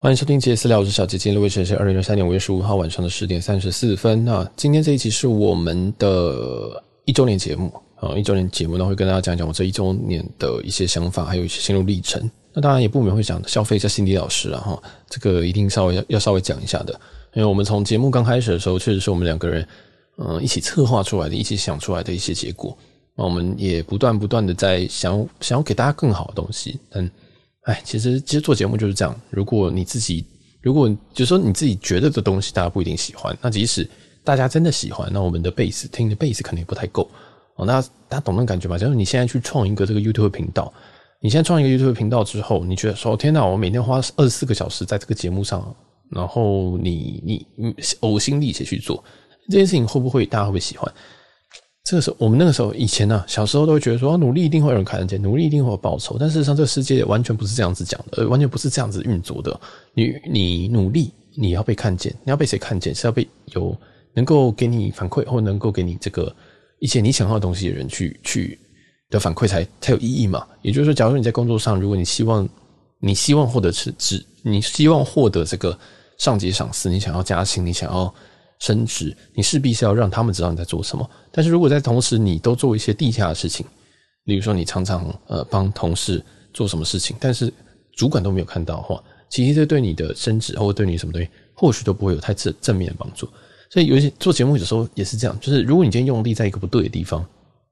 欢迎收听杰私聊，我是小杰。今天的位置是二零二三年五月十五号晚上的十点三十四分。那今天这一期是我们的一周年节目啊，一周年节目呢会跟大家讲讲我这一周年的一些想法，还有一些心路历程。那当然也不免会讲消费一下心理老师啊哈，这个一定稍微要稍微讲一下的，因为我们从节目刚开始的时候，确实是我们两个人嗯一起策划出来的，一起想出来的一些结果。那我们也不断不断的在想想要给大家更好的东西，但。哎，其实其实做节目就是这样。如果你自己，如果就是说你自己觉得的东西，大家不一定喜欢。那即使大家真的喜欢，那我们的 base 听的 base 可能也不太够哦。那大家懂那感觉吗？假如你现在去创一个这个 YouTube 频道，你现在创一个 YouTube 频道之后，你觉得说天哪，我每天花二十四个小时在这个节目上，然后你你你呕心沥血去做这件事情，会不会大家会不会喜欢？这个时候，我们那个时候以前呢、啊，小时候都会觉得说，努力一定会有人看得见，努力一定会有报酬。但事实上，这个世界完全不是这样子讲的，完全不是这样子运作的。你你努力，你要被看见，你要被谁看见？是要被有能够给你反馈，或能够给你这个一些你想要的东西的人去去的反馈才才有意义嘛？也就是说，假如你在工作上，如果你希望你希望获得是指，你希望获得这个上级赏识，你想要加薪，你想要。升职，你势必是要让他们知道你在做什么。但是如果在同时你都做一些地下的事情，比如说你常常呃帮同事做什么事情，但是主管都没有看到的话，其实这对你的升职或者对你什么东西，或许都不会有太正正面的帮助。所以有些做节目有时候也是这样，就是如果你今天用力在一个不对的地方，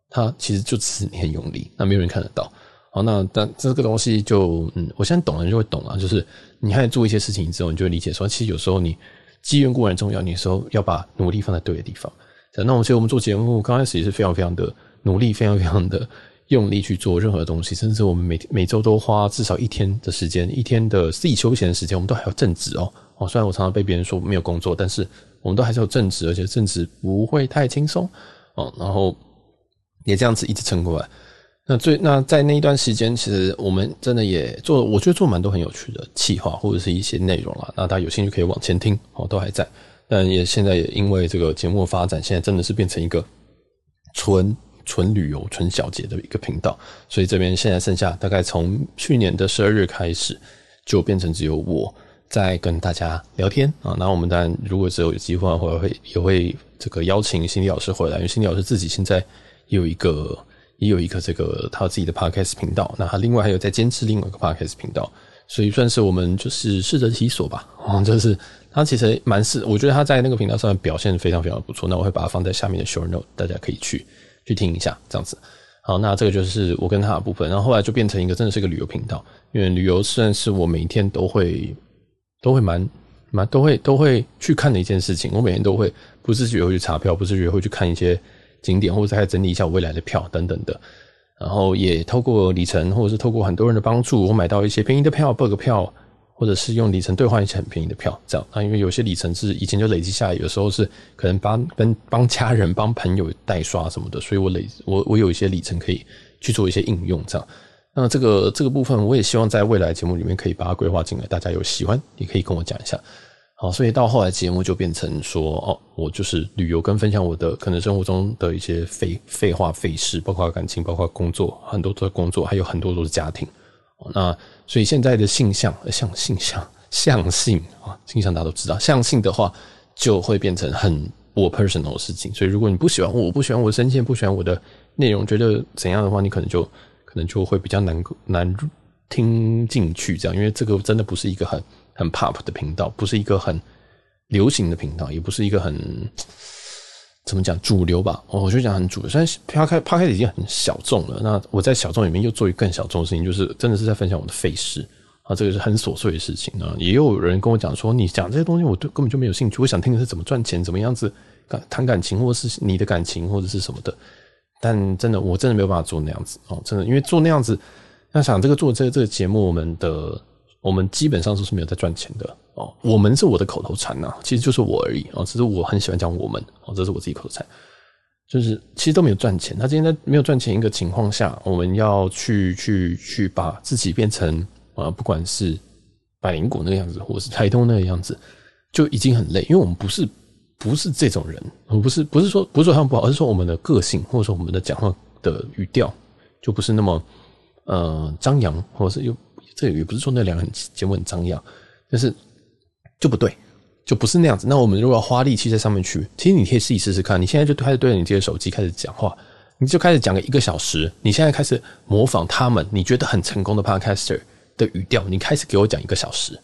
它其实就只是你很用力，那没有人看得到。好，那但这个东西就嗯，我现在懂了就会懂了，就是你开始做一些事情之后，你就会理解说，其实有时候你。机缘固然重要，你有时候要把努力放在对的地方。那我觉得我们做节目刚开始也是非常非常的努力，非常非常的用力去做任何东西，甚至我们每每周都花至少一天的时间，一天的自己休闲的时间，我们都还有正职哦。哦，虽然我常常被别人说没有工作，但是我们都还是有正职，而且正职不会太轻松哦。然后也这样子一直撑过来。那最那在那一段时间，其实我们真的也做，我觉得做蛮多很有趣的企划或者是一些内容啦。那大家有兴趣可以往前听哦，都还在。但也现在也因为这个节目发展，现在真的是变成一个纯纯旅游、纯小节的一个频道。所以这边现在剩下大概从去年的十二月开始，就变成只有我在跟大家聊天啊。那我们当然如果只有有机会的话，会也会这个邀请心理老师回来，因为心理老师自己现在有一个。也有一个这个他自己的 podcast 频道，那他另外还有在坚持另外一个 podcast 频道，所以算是我们就是适得其所吧。嗯，就是他其实蛮适，我觉得他在那个频道上面表现非常非常不错。那我会把它放在下面的 show note，大家可以去去听一下，这样子。好，那这个就是我跟他的部分。然后后来就变成一个真的是一个旅游频道，因为旅游算是我每一天都会都会蛮蛮都会都会去看的一件事情。我每天都会不自觉会去查票，不自觉会去看一些。景点，或者再整理一下我未来的票等等的，然后也透过里程，或者是透过很多人的帮助，我买到一些便宜的票，bug 票，或者是用里程兑换一些很便宜的票，这样。那因为有些里程是以前就累积下来，有时候是可能帮跟帮家人、帮朋友代刷什么的，所以我累我我有一些里程可以去做一些应用，这样。那这个这个部分，我也希望在未来节目里面可以把它规划进来，大家有喜欢也可以跟我讲一下。好，所以到后来节目就变成说，哦，我就是旅游跟分享我的可能生活中的一些废废话废事，包括感情，包括工作，很多都是工作，还有很多都是家庭。那所以现在的性向，像性向，向性啊，性向大家都知道，向性的话就会变成很我 personal 的事情。所以如果你不喜欢我，不喜欢我的声线，不喜欢我的内容，觉得怎样的话，你可能就可能就会比较难难听进去，这样，因为这个真的不是一个很。很 pop 的频道，不是一个很流行的频道，也不是一个很怎么讲主流吧？我就讲很主流。虽然趴开趴开已经很小众了，那我在小众里面又做一更小众的事情，就是真的是在分享我的废事啊，这个是很琐碎的事情啊。也有人跟我讲说，你讲这些东西，我根本就没有兴趣。我想听的是怎么赚钱，怎么样子谈感情，或者是你的感情，或者是什么的。但真的，我真的没有办法做那样子哦，真的，因为做那样子，那想这个做这个这个节目，我们的。我们基本上都是没有在赚钱的哦，我们是我的口头禅呐，其实就是我而已哦，只是我很喜欢讲我们哦，这是我自己口头禅，就是其实都没有赚钱。那今天在没有赚钱一个情况下，我们要去去去把自己变成啊，不管是百灵果那个样子，或是台东那个样子，就已经很累，因为我们不是不是这种人，我不是不是说不是说他们不好，而是说我们的个性或者说我们的讲话的语调就不是那么呃张扬，或者是又。这也不是说那两个节目很张扬，但是就不对，就不是那样子。那我们如果要花力气在上面去，其实你可以自己试试看。你现在就开始对着你这个手机开始讲话，你就开始讲个一个小时。你现在开始模仿他们，你觉得很成功的 podcaster 的语调，你开始给我讲一个小时。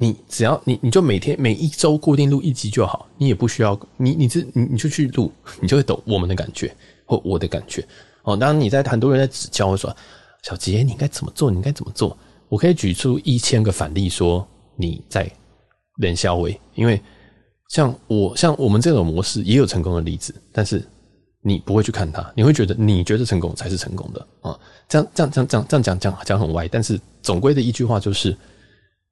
你只要你你就每天每一周固定录一集就好，你也不需要你你这你你就去录，你就会懂我们的感觉或我的感觉哦。当你在很多人在指教说，小杰你应该怎么做，你应该怎么做，我可以举出一千个反例说你在练肖喂，因为像我像我们这种模式也有成功的例子，但是你不会去看它，你会觉得你觉得成功才是成功的啊。这样这样这样这样这样讲讲讲很歪，但是总归的一句话就是。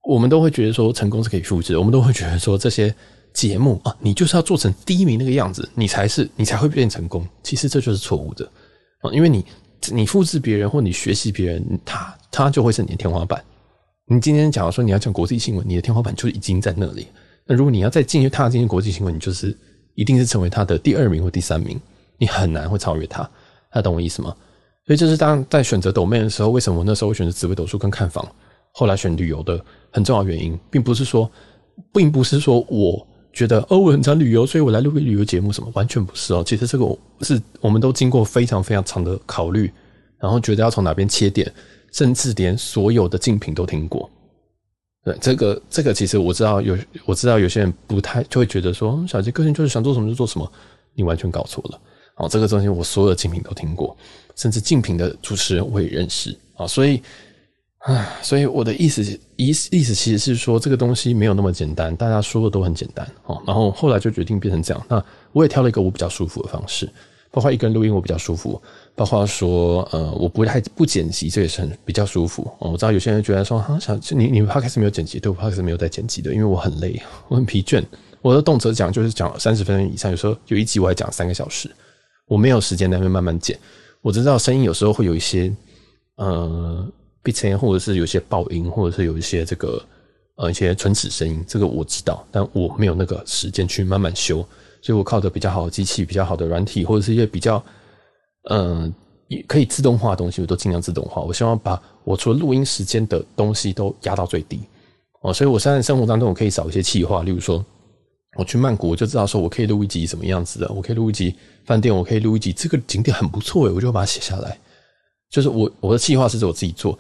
我们都会觉得说成功是可以复制，我们都会觉得说这些节目啊，你就是要做成第一名那个样子，你才是你才会变成功。其实这就是错误的啊，因为你你复制别人或你学习别人，他他就会是你的天花板。你今天假如说你要讲国际新闻，你的天花板就已经在那里。那如果你要再进去踏进国际新闻，你就是一定是成为他的第二名或第三名，你很难会超越他。他懂我意思吗？所以这是当在选择抖妹的时候，为什么我那时候会选择紫微斗数跟看房？后来选旅游的很重要原因，并不是说，并不是说我觉得哦，我很常旅游，所以我来录个旅游节目什么，完全不是哦。其实这个是我们都经过非常非常长的考虑，然后觉得要从哪边切点，甚至连所有的竞品都听过。对，这个这个其实我知道有，我知道有些人不太就会觉得说，小杰个性就是想做什么就做什么，你完全搞错了。哦，这个东西我所有的竞品都听过，甚至竞品的主持人我也认识啊，所以。唉，所以我的意思意意思其实是说，这个东西没有那么简单，大家说的都很简单哦。然后后来就决定变成这样。那我也挑了一个我比较舒服的方式，包括一个人录音我比较舒服，包括说呃我不太不剪辑，这也是很比较舒服。我知道有些人觉得说哈，想你你 podcast 没有剪辑，对我 podcast 没有在剪辑的，因为我很累，我很疲倦。我的动辄讲就是讲三十分钟以上，有时候有一集我还讲三个小时，我没有时间在那边慢慢剪。我知道声音有时候会有一些呃。或者是有些爆音，或者是有一些这个呃一些唇齿声音，这个我知道，但我没有那个时间去慢慢修，所以我靠着比较好的机器、比较好的软体，或者是一些比较嗯也、可以自动化的东西，我都尽量自动化。我希望把我除了录音时间的东西都压到最低哦，所以我现在生活当中我可以少一些企划，例如说我去曼谷，我就知道说我可以录一集什么样子的，我可以录一集饭店，我可以录一集这个景点很不错诶，我就把它写下来，就是我我的计划是我自己做。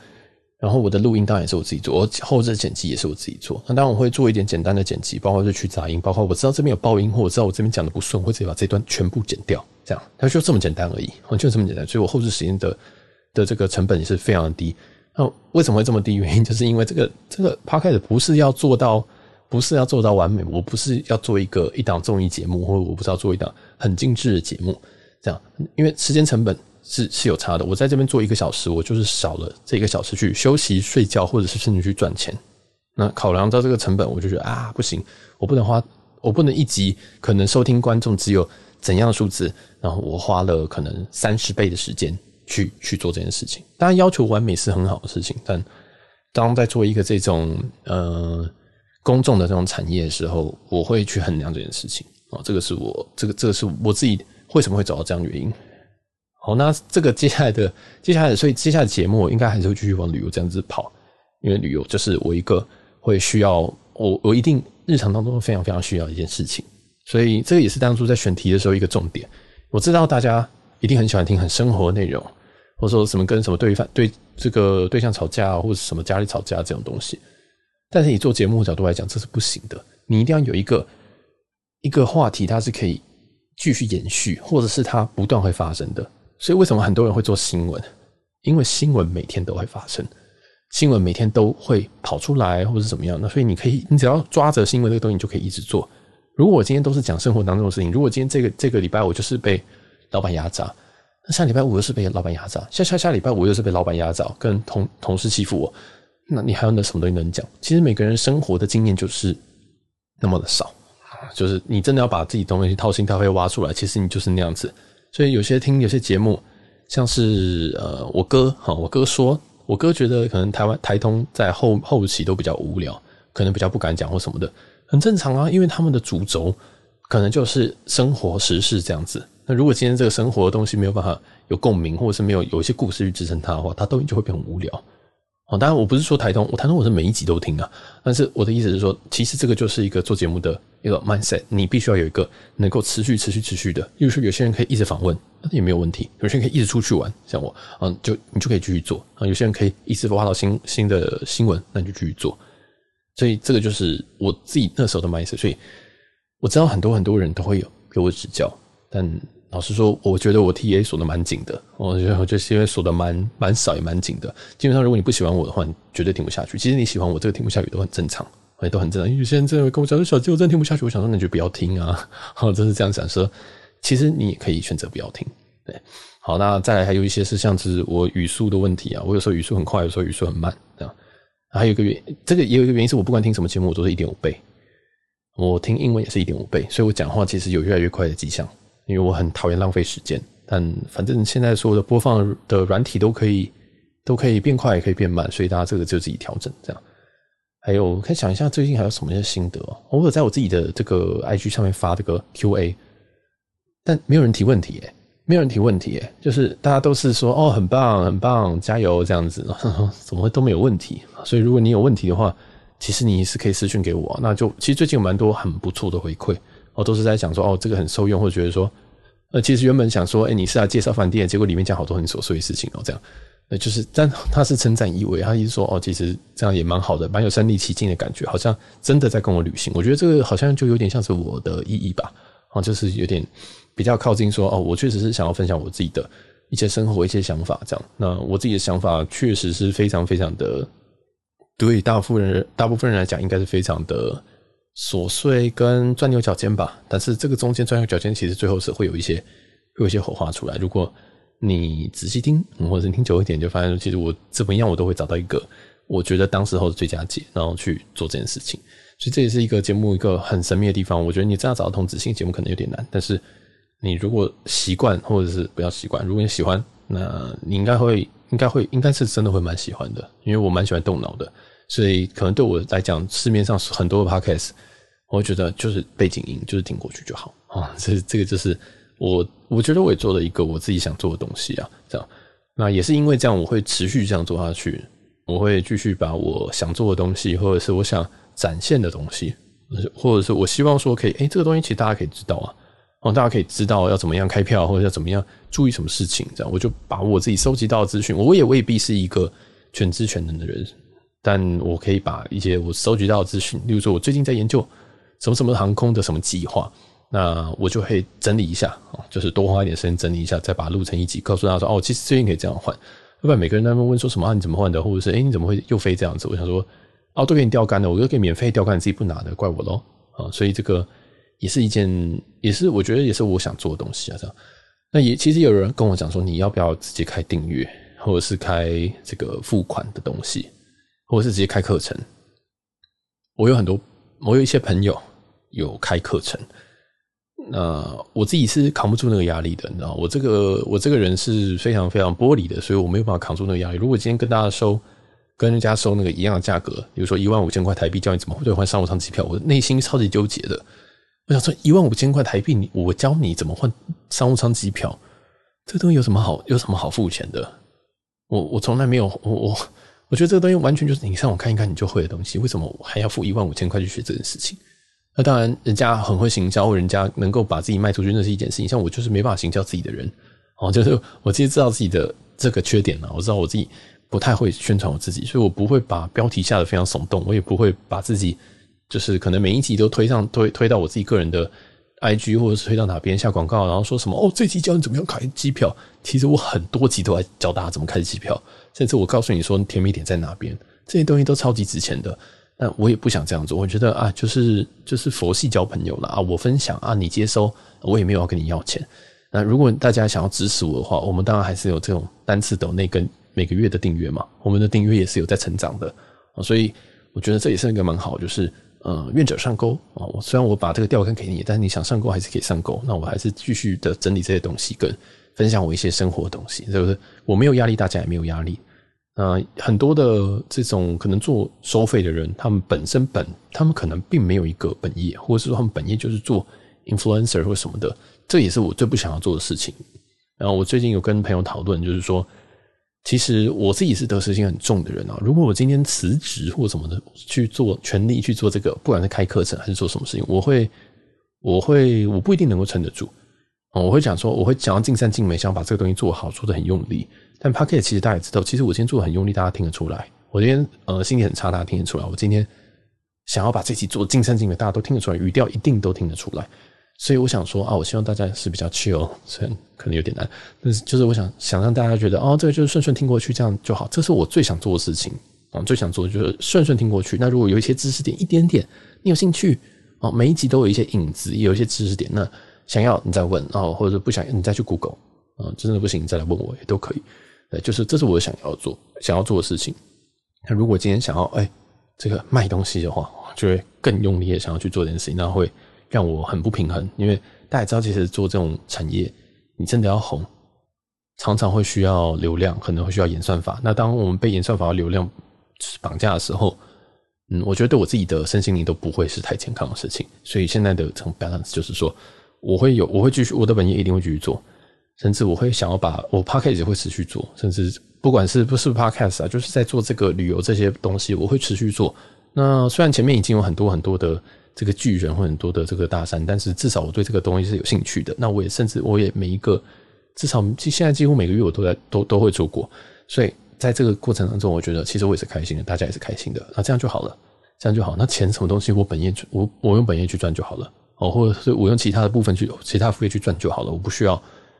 然后我的录音当然也是我自己做，我后置剪辑也是我自己做。那当然我会做一点简单的剪辑，包括是去杂音，包括我知道这边有爆音，或我知道我这边讲的不顺，我会直接把这段全部剪掉。这样，它就这么简单而已，就这么简单。所以我后置时间的的这个成本也是非常的低。那为什么会这么低？原因就是因为这个这个 Podcast 不是要做到，不是要做到完美，我不是要做一个一档综艺节目，或者我不是要做一档很精致的节目。这样，因为时间成本。是是有差的。我在这边做一个小时，我就是少了这一个小时去休息、睡觉，或者是甚至去赚钱。那考量到这个成本，我就觉得啊，不行，我不能花，我不能一集可能收听观众只有怎样的数字，然后我花了可能三十倍的时间去去做这件事情。当然，要求完美是很好的事情，但当在做一个这种呃公众的这种产业的时候，我会去衡量这件事情哦。这个是我这个这个是我自己为什么会找到这样的原因。好，那这个接下来的接下来，所以接下来节目应该还是会继续往旅游这样子跑，因为旅游就是我一个会需要我我一定日常当中非常非常需要的一件事情，所以这个也是当初在选题的时候一个重点。我知道大家一定很喜欢听很生活的内容，或者说什么跟什么对方对这个对象吵架，或者什么家里吵架这种东西，但是以做节目角度来讲，这是不行的。你一定要有一个一个话题，它是可以继续延续，或者是它不断会发生的。所以为什么很多人会做新闻？因为新闻每天都会发生，新闻每天都会跑出来，或者是怎么样。那所以你可以，你只要抓着新闻这个东西，你就可以一直做。如果我今天都是讲生活当中的事情，如果今天这个这个礼拜我就是被老板压榨，那下礼拜五又是被老板压榨，下下下礼拜五又是被老板压榨，跟同同事欺负我，那你还有那什么东西能讲？其实每个人生活的经验就是那么的少，就是你真的要把自己东西掏心掏肺挖出来，其实你就是那样子。所以有些听有些节目，像是呃我哥哈，我哥说，我哥觉得可能台湾台通在后后期都比较无聊，可能比较不敢讲或什么的，很正常啊，因为他们的主轴可能就是生活时事这样子。那如果今天这个生活的东西没有办法有共鸣，或者是没有有一些故事去支撑它的话，它都就会变很无聊。哦，当然我不是说台东，我台东我是每一集都听啊。但是我的意思是说，其实这个就是一个做节目的一个 mindset，你必须要有一个能够持续、持续、持续的。例如说，有些人可以一直访问，那也没有问题；有些人可以一直出去玩，像我，嗯，就你就可以继续做啊。有些人可以一直挖到新新的新闻，那你就继续做。所以这个就是我自己那时候的 mindset。所以我知道很多很多人都会有给我指教，但。老实说，我觉得我 TA 锁的蛮紧的，我觉得我就是因为锁的蛮蛮少也蛮紧的。基本上，如果你不喜欢我的话，你绝对听不下去。其实你喜欢我，这个听不下去都很正常，也都很正常。有些人真的跟我讲说：“小鸡，我真的听不下去。”我想说，那就不要听啊。好，真是这样想说，其实你也可以选择不要听。对，好，那再来还有一些是像是我语速的问题啊，我有时候语速很快，有时候语速很慢，这样。还有一个原，这个也有一个原因是我不管听什么节目，我都是一点五倍。我听英文也是一点五倍，所以我讲话其实有越来越快的迹象。因为我很讨厌浪费时间，但反正现在所有的播放的软体都可以都可以变快，也可以变慢，所以大家这个就自己调整这样。还有，可以想一下最近还有什么些心得？我有在我自己的这个 IG 上面发这个 QA，但没有人提问题，没有人提问题，就是大家都是说哦，很棒，很棒，加油这样子，怎么会都没有问题？所以如果你有问题的话，其实你是可以私讯给我，那就其实最近有蛮多很不错的回馈。哦，都是在讲说哦，这个很受用，或者觉得说，呃，其实原本想说，哎、你是来介绍饭店，结果里面讲好多很琐碎的事情哦，这样，那就是，但他是称赞意味，他一直说，哦，其实这样也蛮好的，蛮有身临其境的感觉，好像真的在跟我旅行。我觉得这个好像就有点像是我的意义吧，哦，就是有点比较靠近说，哦，我确实是想要分享我自己的一些生活、一些想法，这样。那我自己的想法确实是非常非常的，对大部分人大部分人来讲，应该是非常的。琐碎跟钻牛角尖吧，但是这个中间钻牛角尖，其实最后是会有一些会有一些火花出来。如果你仔细听，或者你听久一点，就发现其实我怎么样，我都会找到一个我觉得当时候的最佳解，然后去做这件事情。所以这也是一个节目一个很神秘的地方。我觉得你这样找到同质性节目可能有点难，但是你如果习惯，或者是不要习惯，如果你喜欢，那你应该会应该会应该是真的会蛮喜欢的，因为我蛮喜欢动脑的。所以可能对我来讲，市面上很多的 podcast，我觉得就是背景音，就是听过去就好啊。这这个就是我我觉得我也做了一个我自己想做的东西啊。这样，那也是因为这样，我会持续这样做下去。我会继续把我想做的东西，或者是我想展现的东西，或者是我希望说可以，哎，这个东西其实大家可以知道啊，哦，大家可以知道要怎么样开票，或者要怎么样注意什么事情。这样，我就把我自己收集到的资讯，我也未必是一个全知全能的人。但我可以把一些我收集到的资讯，例如说，我最近在研究什么什么航空的什么计划，那我就会整理一下，就是多花一点时间整理一下，再把它录成一集，告诉大家说，哦，其实最近可以这样换。要不然每个人在那边问说什么啊？你怎么换的？或者是哎，你怎么会又飞这样子？我想说，哦，都给你钓竿了，我就给免费钓竿，你自己不拿的，怪我喽啊！所以这个也是一件，也是我觉得也是我想做的东西啊。这样，那也其实有人跟我讲说，你要不要直接开订阅，或者是开这个付款的东西？或者是直接开课程，我有很多，我有一些朋友有开课程，那我自己是扛不住那个压力的，你知道，我这个我这个人是非常非常玻璃的，所以我没有办法扛住那个压力。如果今天跟大家收，跟人家收那个一样的价格，比如说一万五千块台币，教你怎么兑换商务舱机票，我内心超级纠结的。我想说，一万五千块台币，你我教你怎么换商务舱机票，这个东西有什么好有什么好付钱的？我我从来没有我我。我觉得这个东西完全就是你上网看一看你就会的东西，为什么我还要付一万五千块去学这件事情？那当然，人家很会行销，人家能够把自己卖出去，那是一件事情。像我就是没办法行销自己的人，哦，就是我其实知道自己的这个缺点，我知道我自己不太会宣传我自己，所以我不会把标题下得非常耸动，我也不会把自己就是可能每一集都推上推推到我自己个人的 IG 或者是推到哪边下广告，然后说什么哦，这集教你怎么样开机票。其实我很多集都在教大家怎么开机票。甚至我告诉你说甜蜜点在哪边，这些东西都超级值钱的。但我也不想这样做，我觉得啊，就是就是佛系交朋友了啊，我分享啊，你接收，我也没有要跟你要钱。那如果大家想要支持我的话，我们当然还是有这种单次抖内跟每个月的订阅嘛，我们的订阅也是有在成长的啊，所以我觉得这也是一个蛮好，就是呃，愿者上钩啊。我虽然我把这个钓竿给你，但是你想上钩还是可以上钩。那我还是继续的整理这些东西，跟分享我一些生活的东西，是不是？我没有压力，大家也没有压力。呃，很多的这种可能做收费的人，他们本身本他们可能并没有一个本业，或者是说他们本业就是做 influencer 或什么的，这也是我最不想要做的事情。然后我最近有跟朋友讨论，就是说，其实我自己是得失心很重的人啊。如果我今天辞职或什么的去做，全力去做这个，不管是开课程还是做什么事情，我会，我会，我不一定能够撑得住。我会讲说，我会想要尽善尽美，想把这个东西做好，做得很用力。但 p o c k e t 其实大家也知道，其实我今天做的很用力，大家听得出来。我今天呃心情很差，大家听得出来。我今天想要把这期做尽善尽美，大家都听得出来，语调一定都听得出来。所以我想说啊，我希望大家是比较 chill，虽然可能有点难，但是就是我想想让大家觉得哦，这个就是顺顺听过去，这样就好。这是我最想做的事情啊，最想做的就是顺顺听过去。那如果有一些知识点，一点点你有兴趣哦，每一集都有一些影子，也有一些知识点，那想要你再问哦，或者不想你再去 Google 啊，真的不行你再来问我也都可以。对，就是这是我想要做想要做的事情。那如果今天想要哎这个卖东西的话，就会更用力的想要去做这件事情，那会。让我很不平衡，因为大家知道，其实做这种产业，你真的要红，常常会需要流量，可能会需要演算法。那当我们被演算法和流量绑架的时候，嗯，我觉得对我自己的身心灵都不会是太健康的事情。所以现在的这种 balance 就是说，我会有，我会继续我的本业一定会继续做，甚至我会想要把我 podcast 也会持续做，甚至不管是不是 podcast 啊，就是在做这个旅游这些东西，我会持续做。那虽然前面已经有很多很多的。这个巨人或很多的这个大山，但是至少我对这个东西是有兴趣的。那我也甚至我也每一个至少现在几乎每个月我都在都都会做过，所以在这个过程当中，我觉得其实我也是开心的，大家也是开心的。那这样就好了，这样就好。那钱什么东西，我本业我我用本业去赚就好了哦，或者是我用其他的部分去其他副业去赚就好了。我不需要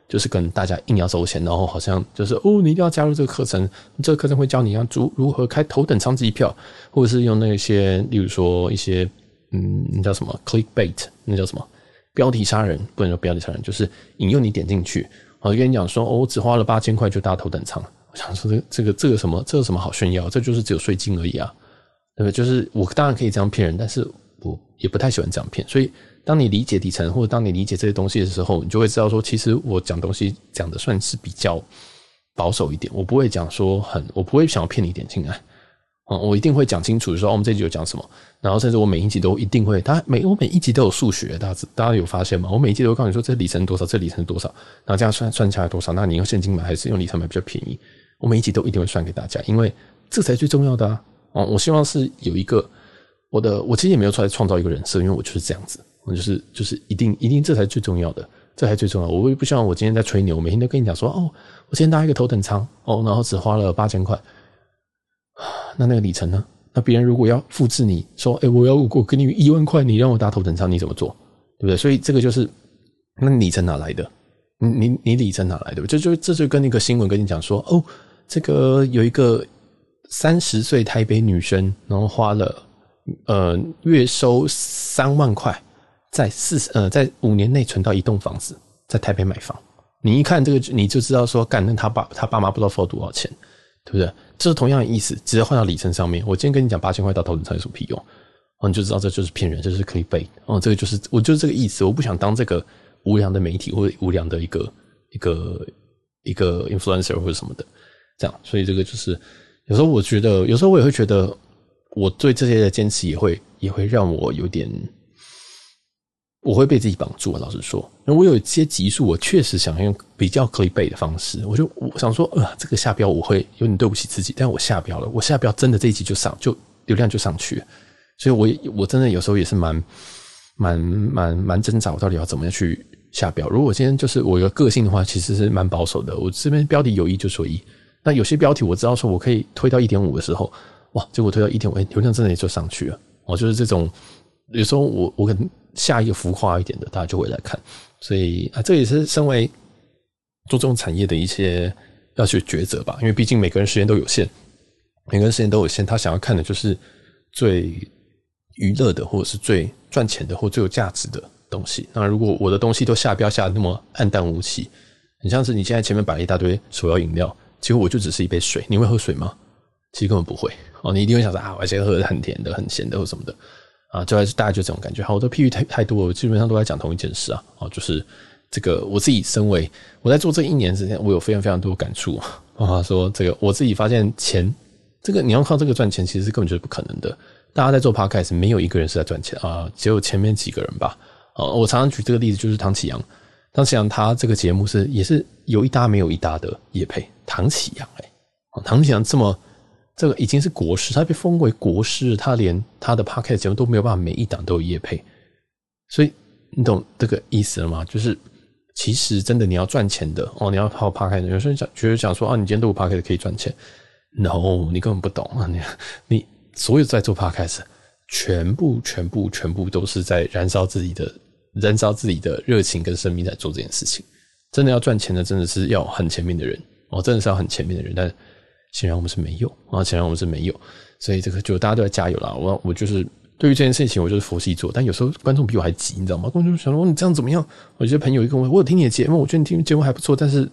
就是跟大家硬要收钱，然后好像就是哦，你一定要加入这个课程，这个课程会教你要如如何开头等舱机票，或者是用那些例如说一些。嗯，那叫什么？Clickbait，那叫什么？标题杀人，不能说标题杀人，就是引诱你点进去。我跟你讲说，哦，我只花了八千块就搭头等舱。我想说，这个、这个这个什么，这有什么好炫耀？这就是只有税金而已啊，对不对？就是我当然可以这样骗人，但是也不太喜欢这样骗。所以，当你理解底层，或者当你理解这些东西的时候，你就会知道说，其实我讲东西讲的算是比较保守一点。我不会讲说很，我不会想要骗你点进来。嗯，我一定会讲清楚，说哦我们这集有讲什么，然后甚至我每一集都一定会，他每我每一集都有数学，大家大家有发现吗？我每一集都会告诉你说，这里程多少，这里程多少，然后这样算算下来多少，那你用现金买还是用里程买比较便宜？我每一集都一定会算给大家，因为这才最重要的啊！哦，我希望是有一个我的，我其实也没有出来创造一个人设，因为我就是这样子，我就是就是一定一定这才最重要的，这才最重要。我也不希望我今天在吹牛，每天都跟你讲说，哦，我今天搭一个头等舱，哦，然后只花了八千块。那那个里程呢？那别人如果要复制你说，哎、我要我给你一万块，你让我搭头等舱，你怎么做？对不对？所以这个就是，那里程哪来的？你你你里程哪来的？这就这就跟那个新闻跟你讲说，哦，这个有一个三十岁台北女生，然后花了呃月收三万块，在四呃在五年内存到一栋房子，在台北买房。你一看这个，你就知道说，干，那他爸他爸妈不知道付了多少钱，对不对？这是同样的意思，直接换到里程上面。我今天跟你讲八千块到头等舱有什么屁用？哦，你就知道这就是骗人，这就是可以背。哦，这个就是我就是这个意思。我不想当这个无良的媒体或者无良的一个一个一个 influencer 或者什么的，这样。所以这个就是有时候我觉得，有时候我也会觉得，我对这些的坚持也会也会让我有点。我会被自己绑住，老实说，因为我有一些集数，我确实想用比较可以背的方式，我就我想说，呃，这个下标我会有点对不起自己，但我下标了，我下标真的这一集就上，就流量就上去了，所以我我真的有时候也是蛮蛮蛮蛮挣扎，我到底要怎么样去下标？如果今天就是我有个个性的话，其实是蛮保守的，我这边标题有一就说一，那有些标题我知道说我可以推到一点五的时候，哇，结果推到一点五，哎，流量真的也就上去了，哦，就是这种。有时候我我可能下一个浮夸一点的，大家就会来看，所以啊，这也是身为做这种产业的一些要去抉择吧。因为毕竟每个人时间都有限，每个人时间都有限，他想要看的就是最娱乐的，或者是最赚钱的，或最有价值的东西。那如果我的东西都下标下的那么黯淡无奇，很像是你现在前面摆了一大堆手摇饮料，结果我就只是一杯水，你会喝水吗？其实根本不会哦，你一定会想说啊，我现在喝的很甜的、很咸的或什么的。啊，就还是大概就这种感觉。好，我的譬喻太太多，我基本上都在讲同一件事啊。哦，就是这个我自己身为我在做这一年之间，我有非常非常多感触啊。说这个我自己发现钱，这个你要靠这个赚钱，其实根本就是不可能的。大家在做 Podcast，没有一个人是在赚钱啊，只有前面几个人吧。啊，我常常举这个例子，就是唐启阳。唐启阳他这个节目是也是有一搭没有一搭的也配。唐启阳哎，唐启阳这么这个已经是国师，他被封为国师，他连他的 podcast 节目都没有办法每一档都有业配，所以你懂这个意思了吗？就是其实真的你要赚钱的哦，你要靠 podcast，有时候讲觉得讲说啊，你今天录 podcast 可以赚钱，no，你根本不懂啊，你你所有在做 podcast，全部全部全部都是在燃烧自己的燃烧自己的热情跟生命在做这件事情，真的要赚钱的，真的是要很前面的人哦，真的是要很前面的人，但。显然我们是没有啊，显然我们是没有，所以这个就大家都在加油啦。我我就是对于这件事情，我就是佛系做。但有时候观众比我还急，你知道吗？观众想说你这样怎么样？我觉得朋友一个我，我有听你的节目，我觉得你听节目还不错，但是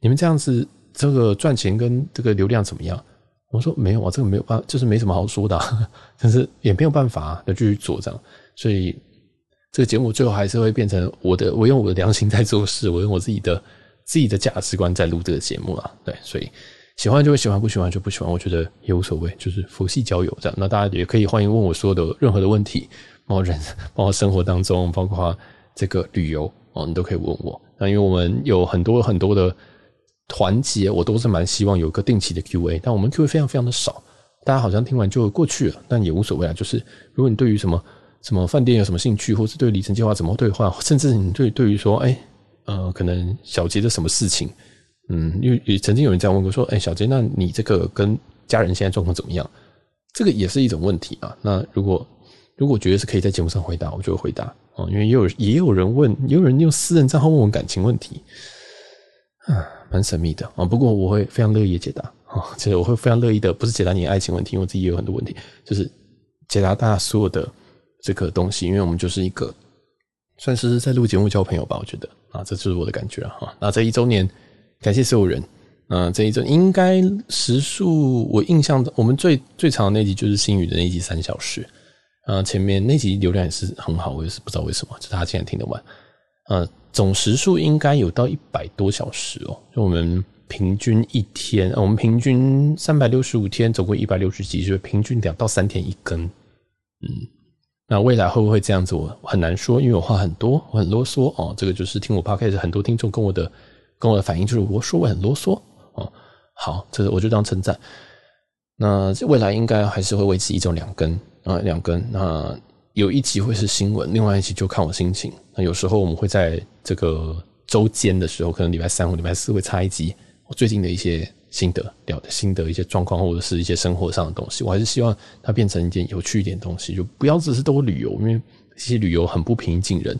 你们这样子这个赚钱跟这个流量怎么样？我说没有啊，这个没有办法，就是没什么好说的，但是也没有办法要继续做这样。所以这个节目最后还是会变成我的，我用我的良心在做事，我用我自己的自己的价值观在录这个节目了。对，所以。喜欢就会喜欢，不喜欢就不喜欢。我觉得也无所谓，就是佛系交友这样。那大家也可以欢迎问我说的任何的问题，包括人，包括生活当中，包括这个旅游哦，你都可以问我。那因为我们有很多很多的环节，我都是蛮希望有个定期的 Q&A，但我们 Q&A 非常非常的少，大家好像听完就过去了，但也无所谓啊。就是如果你对于什么什么饭店有什么兴趣，或是对里程计划怎么兑换，甚至你对对于说，哎，呃，可能小杰的什么事情。嗯，因为也曾经有人这样问过，说：“哎，小杰，那你这个跟家人现在状况怎么样？”这个也是一种问题啊。那如果如果觉得是可以在节目上回答，我就会回答哦。因为也有也有人问，也有人用私人账号问我感情问题，啊，蛮神秘的啊。不过我会非常乐意解答啊，其实我会非常乐意的，不是解答你的爱情问题，因为我自己也有很多问题，就是解答大家所有的这个东西。因为我们就是一个算是在录节目交朋友吧，我觉得啊，这就是我的感觉了哈。那这一周年。感谢所有人，嗯、这一阵应该时数，我印象的我们最最长的那集就是星宇的那一集三小时，呃，前面那集流量也是很好，我也是不知道为什么，就大家竟然听得完，呃，总时数应该有到一百多小时哦，就我们平均一天，我们平均三百六十五天，总共一百六十集，就是平均两到三天一更，嗯，那未来会不会这样子，我很难说，因为我话很多，我很啰嗦哦，这个就是听我 podcast 很多听众跟我的。跟我的反应就是我说我很啰嗦哦，好，这个我就当称赞。那未来应该还是会维持一周两更啊，两更。那有一集会是新闻，另外一集就看我心情。那有时候我们会在这个周间的时候，可能礼拜三或礼拜四会插一集我最近的一些心得，聊的心得一些状况或者是一些生活上的东西。我还是希望它变成一件有趣一点的东西，就不要只是都旅游，因为这些旅游很不平易近人。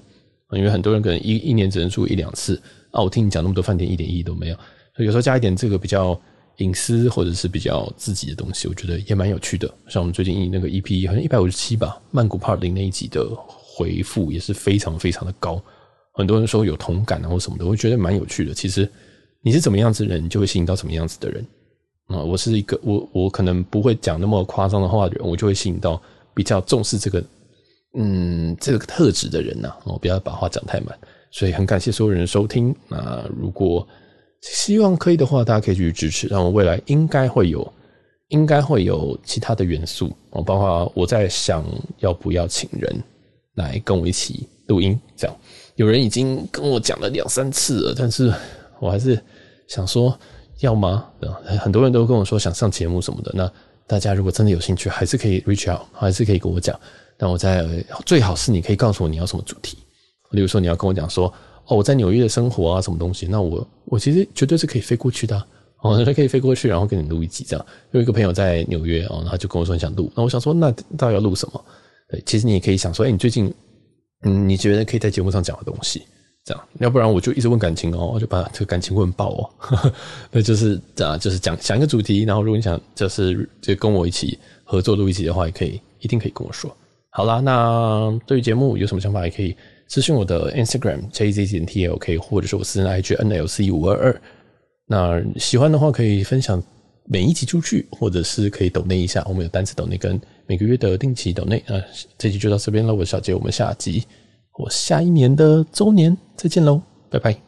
因为很多人可能一一年只能住一两次。啊，我听你讲那么多饭店，一点意义都没有。所以有时候加一点这个比较隐私或者是比较自己的东西，我觉得也蛮有趣的。像我们最近那个 EP 好像一百五十七吧，曼谷 Part 零那一集的回复也是非常非常的高，很多人说有同感啊或什么的，我觉得蛮有趣的。其实你是怎么样子的人，你就会吸引到什么样子的人啊。我是一个我我可能不会讲那么夸张的话的人，我就会吸引到比较重视这个嗯这个特质的人呐。我不要把话讲太满。所以很感谢所有人的收听。那如果希望可以的话，大家可以继续支持。让我未来应该会有，应该会有其他的元素哦，包括我在想要不要请人来跟我一起录音。这样有人已经跟我讲了两三次了，但是我还是想说要吗？很多人都跟我说想上节目什么的。那大家如果真的有兴趣，还是可以 reach out，还是可以跟我讲。那我在最好是你可以告诉我你要什么主题。例如说你要跟我讲说哦，我在纽约的生活啊，什么东西？那我我其实绝对是可以飞过去的哦，他 可以飞过去，然后跟你录一集这样。有一个朋友在纽约哦，然后就跟我说你想录，那我想说那到底要录什么？对，其实你也可以想说，哎，你最近嗯，你觉得可以在节目上讲的东西，这样，要不然我就一直问感情哦，我就把这个感情问爆哦，呵呵那就是啊，就是讲讲一个主题，然后如果你想就是就跟我一起合作录一集的话，也可以，一定可以跟我说。好啦，那对于节目有什么想法，也可以。私讯我的 Instagram jz 点 tlk，或者是我私人 IG nlc 五二二。那喜欢的话可以分享每一集出去，或者是可以抖内一下。我们有单次抖内跟每个月的定期抖内。啊，这集就到这边了，我是小杰，我们下集我下一年的周年再见喽，拜拜。